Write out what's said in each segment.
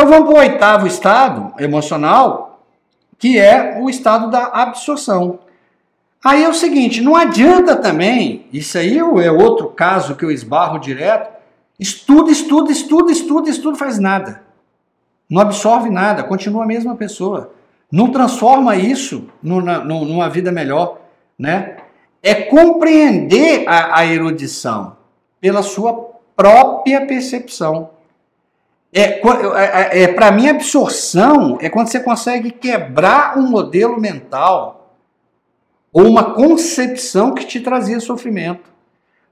Então vamos para o oitavo estado emocional, que é o estado da absorção. Aí é o seguinte, não adianta também, isso aí é outro caso que eu esbarro direto, estuda, estuda, estuda, estuda, estuda, faz nada. Não absorve nada, continua a mesma pessoa. Não transforma isso numa, numa vida melhor, né? É compreender a, a erudição pela sua própria percepção. É, é, é, é para mim, absorção é quando você consegue quebrar um modelo mental ou uma concepção que te trazia sofrimento.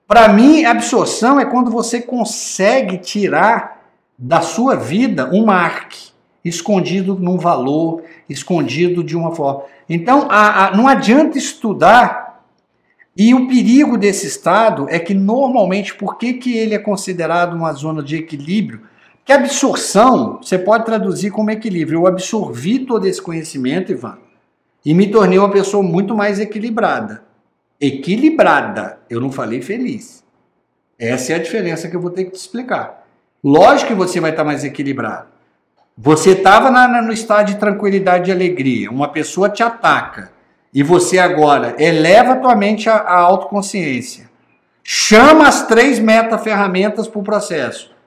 Para mim, absorção é quando você consegue tirar da sua vida um marque escondido num valor, escondido de uma forma. Então, a, a, não adianta estudar. E o perigo desse estado é que normalmente, por que, que ele é considerado uma zona de equilíbrio? Que absorção você pode traduzir como equilíbrio. Eu absorvi todo esse conhecimento, Ivan, e me tornei uma pessoa muito mais equilibrada. Equilibrada, eu não falei feliz. Essa é a diferença que eu vou ter que te explicar. Lógico que você vai estar mais equilibrado. Você estava no estado de tranquilidade e alegria, uma pessoa te ataca e você agora eleva a tua mente à, autoconsciência. Chama as três meta-ferramentas para o processo.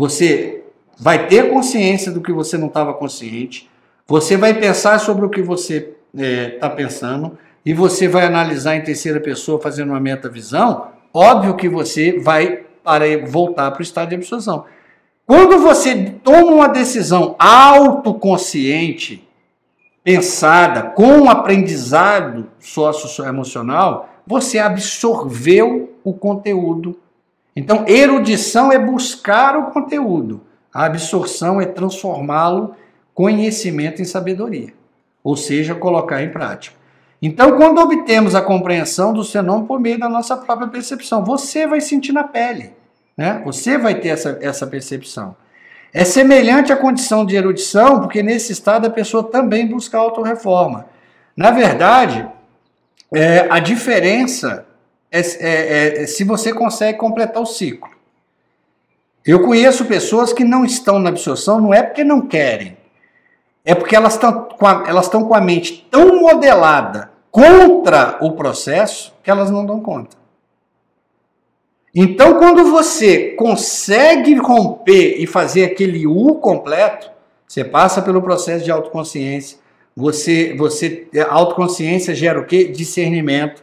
Você vai ter consciência do que você não estava consciente, você vai pensar sobre o que você está é, tá pensando e você vai analisar em terceira pessoa fazendo uma meta-visão. Óbvio que você vai para voltar para o estado de absorção. Quando você toma uma decisão autoconsciente, pensada, com aprendizado socioemocional, você absorveu o conteúdo. Então, erudição é buscar o conteúdo. A absorção é transformá-lo conhecimento em sabedoria, ou seja, colocar em prática. Então, quando obtemos a compreensão do fenômeno por meio da nossa própria percepção, você vai sentir na pele. Né? Você vai ter essa, essa percepção. É semelhante à condição de erudição, porque nesse estado a pessoa também busca autorreforma. Na verdade, é, a diferença é, é, é, se você consegue completar o ciclo. Eu conheço pessoas que não estão na absorção, não é porque não querem, é porque elas estão com a, elas estão com a mente tão modelada contra o processo que elas não dão conta. Então, quando você consegue romper e fazer aquele U completo, você passa pelo processo de autoconsciência. Você, você, a autoconsciência gera o quê? Discernimento.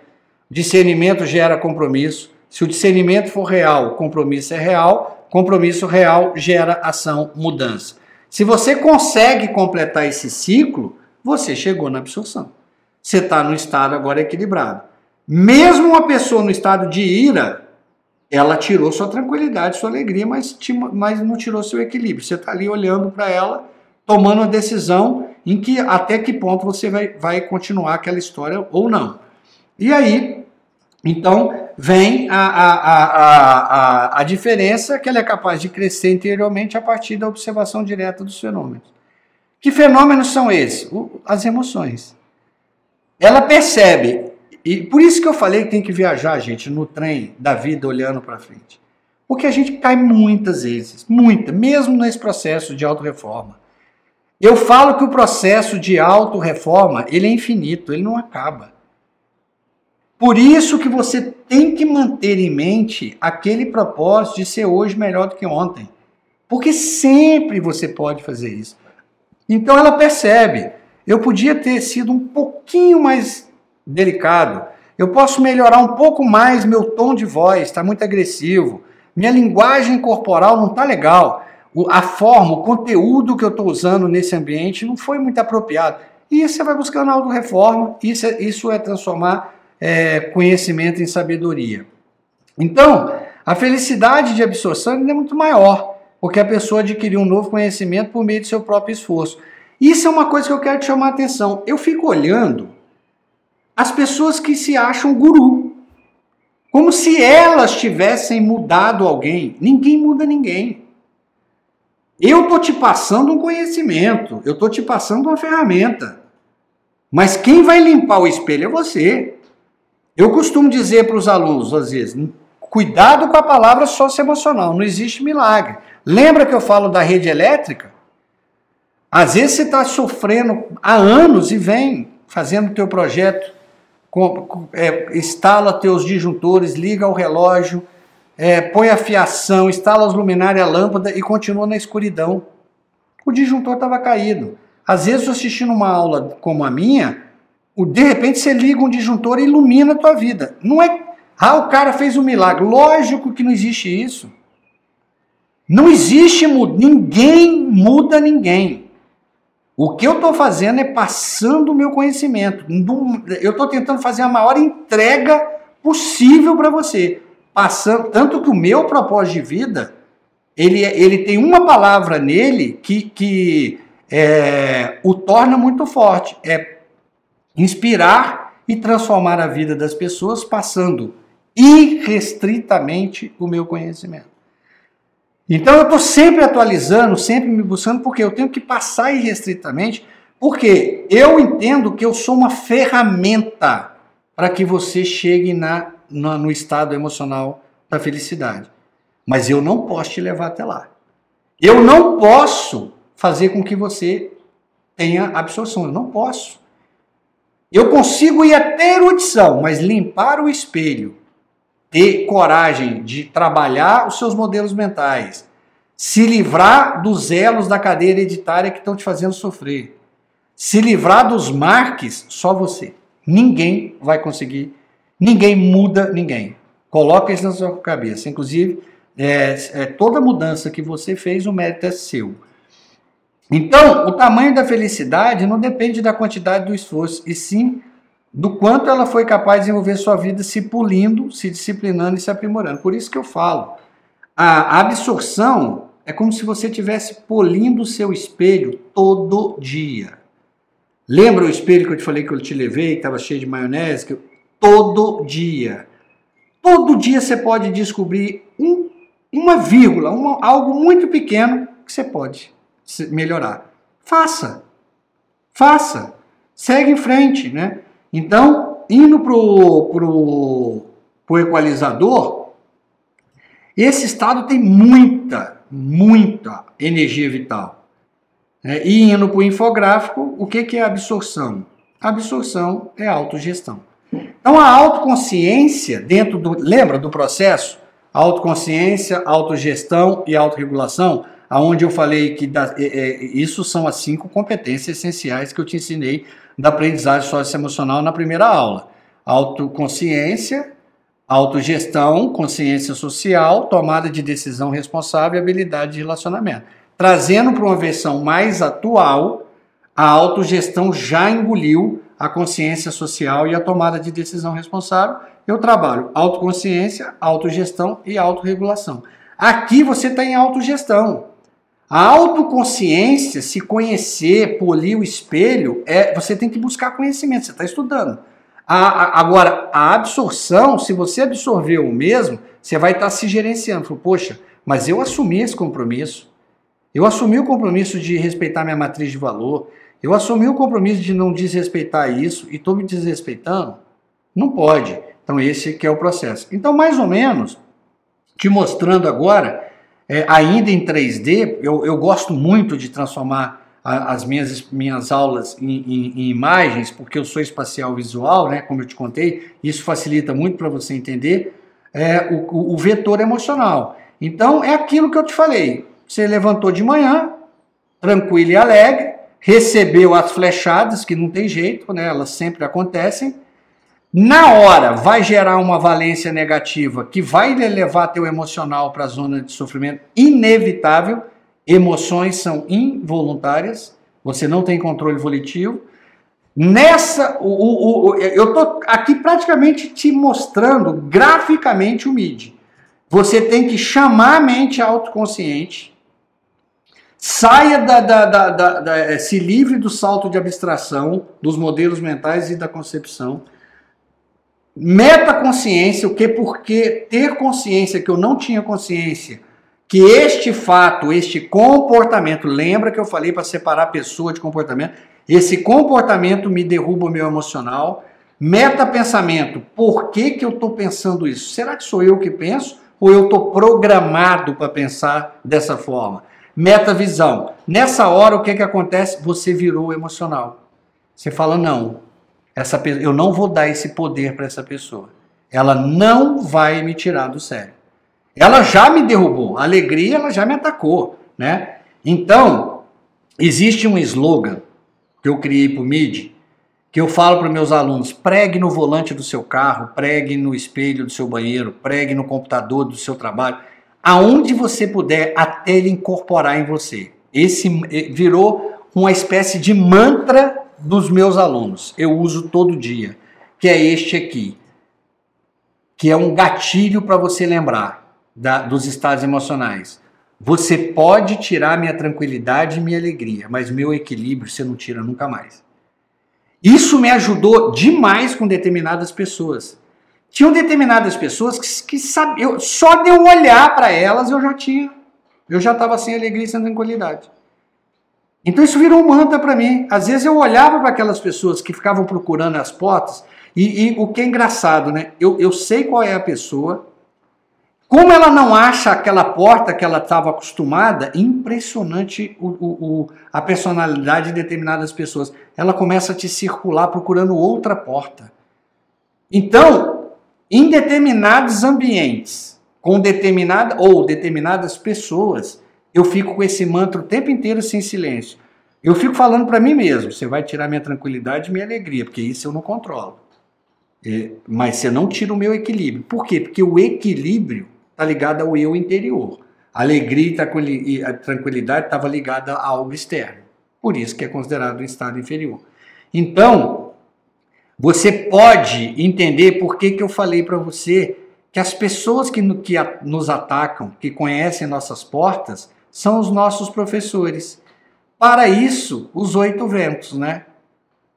Discernimento gera compromisso. Se o discernimento for real, o compromisso é real. Compromisso real gera ação, mudança. Se você consegue completar esse ciclo, você chegou na absorção. Você está no estado agora equilibrado. Mesmo uma pessoa no estado de ira, ela tirou sua tranquilidade, sua alegria, mas, mas não tirou seu equilíbrio. Você está ali olhando para ela, tomando uma decisão em que até que ponto você vai, vai continuar aquela história ou não. E aí, então, vem a, a, a, a, diferença que ela é capaz de crescer interiormente a partir da observação direta dos fenômenos. Que fenômenos são esses? As emoções. Ela percebe e por isso que eu falei que tem que viajar, gente, no trem da vida olhando para frente. Porque a gente cai muitas vezes, muita, mesmo nesse processo de autorreforma. Eu falo que o processo de autorreforma, ele é infinito, ele não acaba. Por isso que você tem que manter em mente aquele propósito de ser hoje melhor do que ontem. Porque sempre você pode fazer isso. Então ela percebe, eu podia ter sido um pouquinho mais delicado. Eu posso melhorar um pouco mais meu tom de voz, está muito agressivo. Minha linguagem corporal não está legal. A forma, o conteúdo que eu estou usando nesse ambiente não foi muito apropriado. E você vai buscando auto-reforma, isso é, isso é transformar é, conhecimento em sabedoria. Então, a felicidade de absorção é muito maior, porque a pessoa adquiriu um novo conhecimento por meio do seu próprio esforço. Isso é uma coisa que eu quero te chamar a atenção. Eu fico olhando as pessoas que se acham guru. Como se elas tivessem mudado alguém. Ninguém muda ninguém. Eu estou te passando um conhecimento, eu estou te passando uma ferramenta. Mas quem vai limpar o espelho é você. Eu costumo dizer para os alunos, às vezes, cuidado com a palavra socioemocional, não existe milagre. Lembra que eu falo da rede elétrica? Às vezes você está sofrendo há anos e vem fazendo o teu projeto, é, instala teus disjuntores, liga o relógio, é, põe a fiação, instala as luminárias, a lâmpada e continua na escuridão. O disjuntor estava caído. Às vezes, assistindo uma aula como a minha, de repente você liga um disjuntor e ilumina a tua vida. Não é, ah, o cara fez um milagre. Lógico que não existe isso. Não existe, ninguém muda ninguém. O que eu estou fazendo é passando o meu conhecimento. Eu estou tentando fazer a maior entrega possível para você. Passando, tanto que o meu propósito de vida, ele, ele tem uma palavra nele que, que é, o torna muito forte. É inspirar e transformar a vida das pessoas passando irrestritamente o meu conhecimento. Então eu estou sempre atualizando, sempre me buscando, porque eu tenho que passar irrestritamente, porque eu entendo que eu sou uma ferramenta para que você chegue na, na, no estado emocional da felicidade. Mas eu não posso te levar até lá. Eu não posso fazer com que você tenha absorção. Eu não posso. Eu consigo ir até erudição, mas limpar o espelho ter coragem de trabalhar os seus modelos mentais, se livrar dos elos da cadeia hereditária que estão te fazendo sofrer, se livrar dos marques, só você. Ninguém vai conseguir, ninguém muda ninguém. Coloca isso na sua cabeça. Inclusive, é, é, toda mudança que você fez, o mérito é seu. Então, o tamanho da felicidade não depende da quantidade do esforço, e sim do quanto ela foi capaz de desenvolver sua vida se pulindo, se disciplinando e se aprimorando. Por isso que eu falo, a absorção é como se você estivesse polindo o seu espelho todo dia. Lembra o espelho que eu te falei que eu te levei, que estava cheio de maionese? Que eu... Todo dia. Todo dia você pode descobrir um, uma vírgula, uma, algo muito pequeno que você pode melhorar. Faça. Faça. Segue em frente, né? Então, indo para o equalizador, esse estado tem muita, muita energia vital. É, e indo para o infográfico, o que, que é absorção? absorção é autogestão. Então, a autoconsciência, dentro do. Lembra do processo? Autoconsciência, autogestão e autorregulação, aonde eu falei que da, é, é, isso são as cinco competências essenciais que eu te ensinei da aprendizagem socioemocional na primeira aula. Autoconsciência, autogestão, consciência social, tomada de decisão responsável e habilidade de relacionamento. Trazendo para uma versão mais atual, a autogestão já engoliu a consciência social e a tomada de decisão responsável. Eu trabalho autoconsciência, autogestão e autorregulação. Aqui você está em autogestão. A autoconsciência, se conhecer, polir o espelho, é você tem que buscar conhecimento, você está estudando. A, a, agora, a absorção, se você absorver o mesmo, você vai estar tá se gerenciando. Fala, Poxa, mas eu assumi esse compromisso. Eu assumi o compromisso de respeitar minha matriz de valor. Eu assumi o compromisso de não desrespeitar isso e estou me desrespeitando? Não pode. Então, esse que é o processo. Então, mais ou menos, te mostrando agora é, ainda em 3D, eu, eu gosto muito de transformar a, as minhas, minhas aulas em, em, em, imagens, porque eu sou espacial visual, né, como eu te contei, isso facilita muito para você entender é, o, o vetor emocional. Então, é aquilo que eu te falei. Você levantou de manhã, tranquilo e alegre, recebeu as flechadas, que não tem jeito, né, elas sempre acontecem, na hora vai gerar uma valência negativa que vai levar teu emocional para a zona de sofrimento inevitável. Emoções são involuntárias, você não tem controle volitivo. Nessa, o, o, o, eu estou aqui praticamente te mostrando graficamente o MID. Você tem que chamar a mente autoconsciente, saia da, da, da, da, se livre do salto de abstração, dos modelos mentais e da concepção Metaconsciência, o que? Porque ter consciência que eu não tinha consciência, que este fato, este comportamento, lembra que eu falei para separar pessoa de comportamento? Esse comportamento me derruba o meu emocional. Metapensamento, por que, que eu estou pensando isso? Será que sou eu que penso ou eu estou programado para pensar dessa forma? metavisão. Nessa hora, o que, que acontece? Você virou emocional. Você fala, não, essa, eu não vou dar esse poder para essa pessoa. Ela não vai me tirar do sério. Ela já me derrubou. A alegria, ela já me atacou, né? Então, existe um slogan que eu criei para o MIDI, que eu falo para meus alunos: pregue no volante do seu carro, pregue no espelho do seu banheiro, pregue no computador do seu trabalho, aonde você puder, até ele incorporar em você. Esse eh, virou uma espécie de mantra dos meus alunos. Eu uso todo dia, que é este aqui, que é um gatilho para você lembrar da, dos estados emocionais. Você pode tirar minha tranquilidade e minha alegria, mas meu equilíbrio você não tira nunca mais. Isso me ajudou demais com determinadas pessoas. Tinham determinadas pessoas que, que só de eu olhar para elas eu já tinha, eu já estava sem alegria e sem tranquilidade. Então isso virou um mantra para mim. Às vezes eu olhava para aquelas pessoas que ficavam procurando as portas, e, e, o que é engraçado, né? Eu, eu sei qual é a pessoa, como ela não acha aquela porta que ela estava acostumada, impressionante o, o, o, a personalidade de determinadas pessoas. Ela começa a te circular procurando outra porta. Então, em determinados ambientes, com determinada ou determinadas pessoas, eu fico com esse mantra o tempo inteiro sem silêncio. Eu fico falando para mim mesmo: você vai tirar minha tranquilidade e minha alegria, porque isso eu não controlo. É, mas você não tira o meu equilíbrio. Por quê? Porque o equilíbrio está ligado ao eu interior. A alegria e a tranquilidade estava ligada a algo externo. Por isso que é considerado um estado inferior. Então, você pode entender por que, que eu falei para você que as pessoas que, que nos atacam, que conhecem nossas portas, são os nossos professores. Para isso, os oito ventos, né?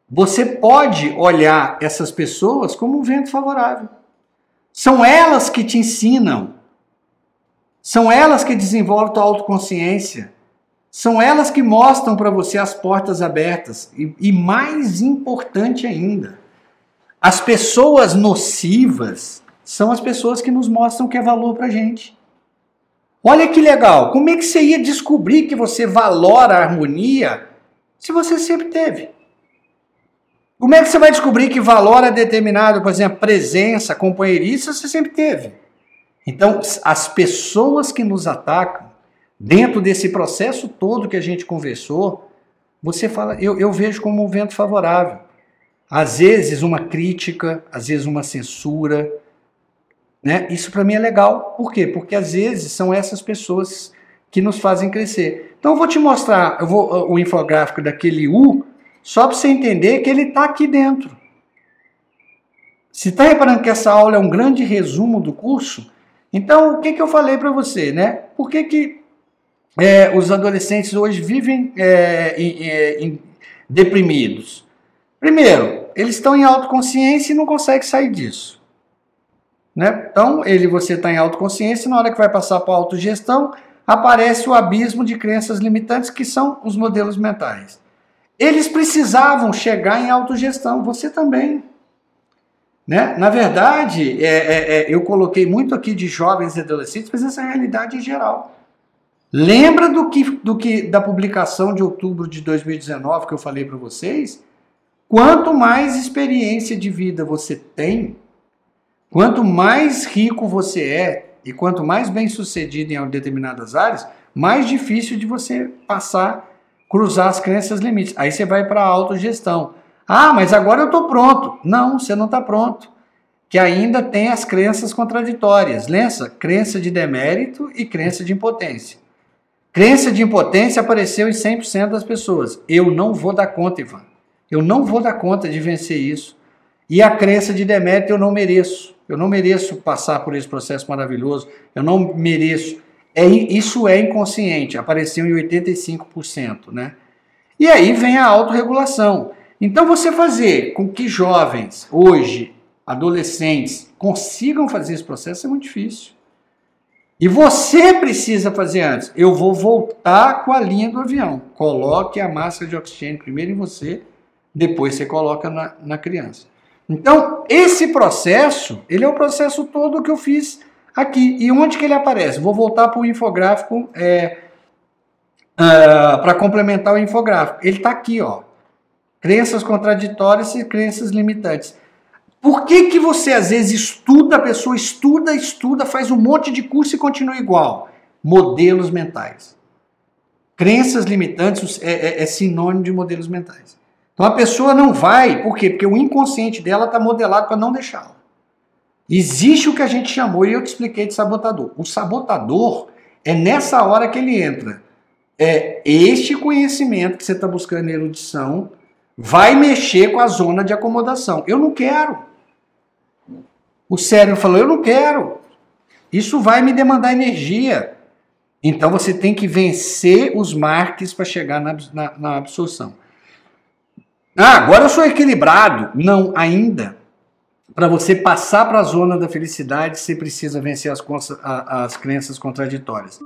Você pode olhar essas pessoas como um vento favorável. São elas que te ensinam. São elas que desenvolvem tua autoconsciência. São elas que mostram para você as portas abertas. E, e mais importante ainda, as pessoas nocivas são as pessoas que nos mostram que é valor para gente. Olha que legal. Como é que você ia descobrir que você valora a harmonia se você sempre teve? Como é que você vai descobrir que valora determinado, por exemplo, presença, companheirismo, você sempre teve? Então, as pessoas que nos atacam, dentro desse processo todo que a gente conversou, você fala, eu, eu vejo como um vento favorável. Às vezes uma crítica, às vezes uma censura, né? Isso para mim é legal. Por quê? Porque às vezes são essas pessoas que nos fazem crescer. Então eu vou te mostrar eu vou, o infográfico daquele U, só para você entender que ele está aqui dentro. Se está reparando que essa aula é um grande resumo do curso, então o que, que eu falei para você, né? Por que, que é, os adolescentes hoje vivem é, em, é, em, deprimidos? Primeiro, eles estão em autoconsciência e não conseguem sair disso. Né? Então, ele você está em autoconsciência, na hora que vai passar para a autogestão, aparece o abismo de crenças limitantes, que são os modelos mentais. Eles precisavam chegar em autogestão, você também. Né? Na verdade, é, é, é, eu coloquei muito aqui de jovens e adolescentes, mas essa é a realidade geral. Lembra do que, do que da publicação de outubro de 2019 que eu falei para vocês? Quanto mais experiência de vida você tem, Quanto mais rico você é e quanto mais bem sucedido em determinadas áreas, mais difícil de você passar, cruzar as crenças limites. Aí você vai para a autogestão. Ah, mas agora eu estou pronto. Não, você não está pronto. Que ainda tem as crenças contraditórias. Lença, crença de demérito e crença de impotência. Crença de impotência apareceu em 100% das pessoas. Eu não vou dar conta, Ivan. Eu não vou dar conta de vencer isso. E a crença de demérito eu não mereço. Eu não mereço passar por esse processo maravilhoso. Eu não mereço. É, isso é inconsciente, apareceu em 85%, né? E aí vem a autorregulação. Então você fazer com que jovens, hoje, adolescentes, consigam fazer esse processo é muito difícil. E você precisa fazer antes. Eu vou voltar com a linha do avião. Coloque a máscara de oxigênio primeiro em você, depois você coloca na, na criança. Então, esse processo, ele é o processo todo que eu fiz aqui. E onde que ele aparece? Vou voltar para o infográfico é, uh, para complementar o infográfico. Ele está aqui, ó. Crenças contraditórias e crenças limitantes. Por que, que você às vezes estuda, a pessoa estuda, estuda, faz um monte de curso e continua igual? Modelos mentais. Crenças limitantes é, é, é sinônimo de modelos mentais. Então a pessoa não vai, por quê? Porque o inconsciente dela está modelado para não deixá-la. Existe o que a gente chamou, e eu te expliquei de sabotador. O sabotador é nessa hora que ele entra. É este conhecimento que você está buscando em erudição vai mexer com a zona de acomodação. Eu não quero. O cérebro falou: eu não quero. Isso vai me demandar energia. Então você tem que vencer os marques para chegar na, na, na absorção. Ah, agora eu sou equilibrado. Não, ainda. Para você passar para a zona da felicidade, você precisa vencer as, as crenças contraditórias.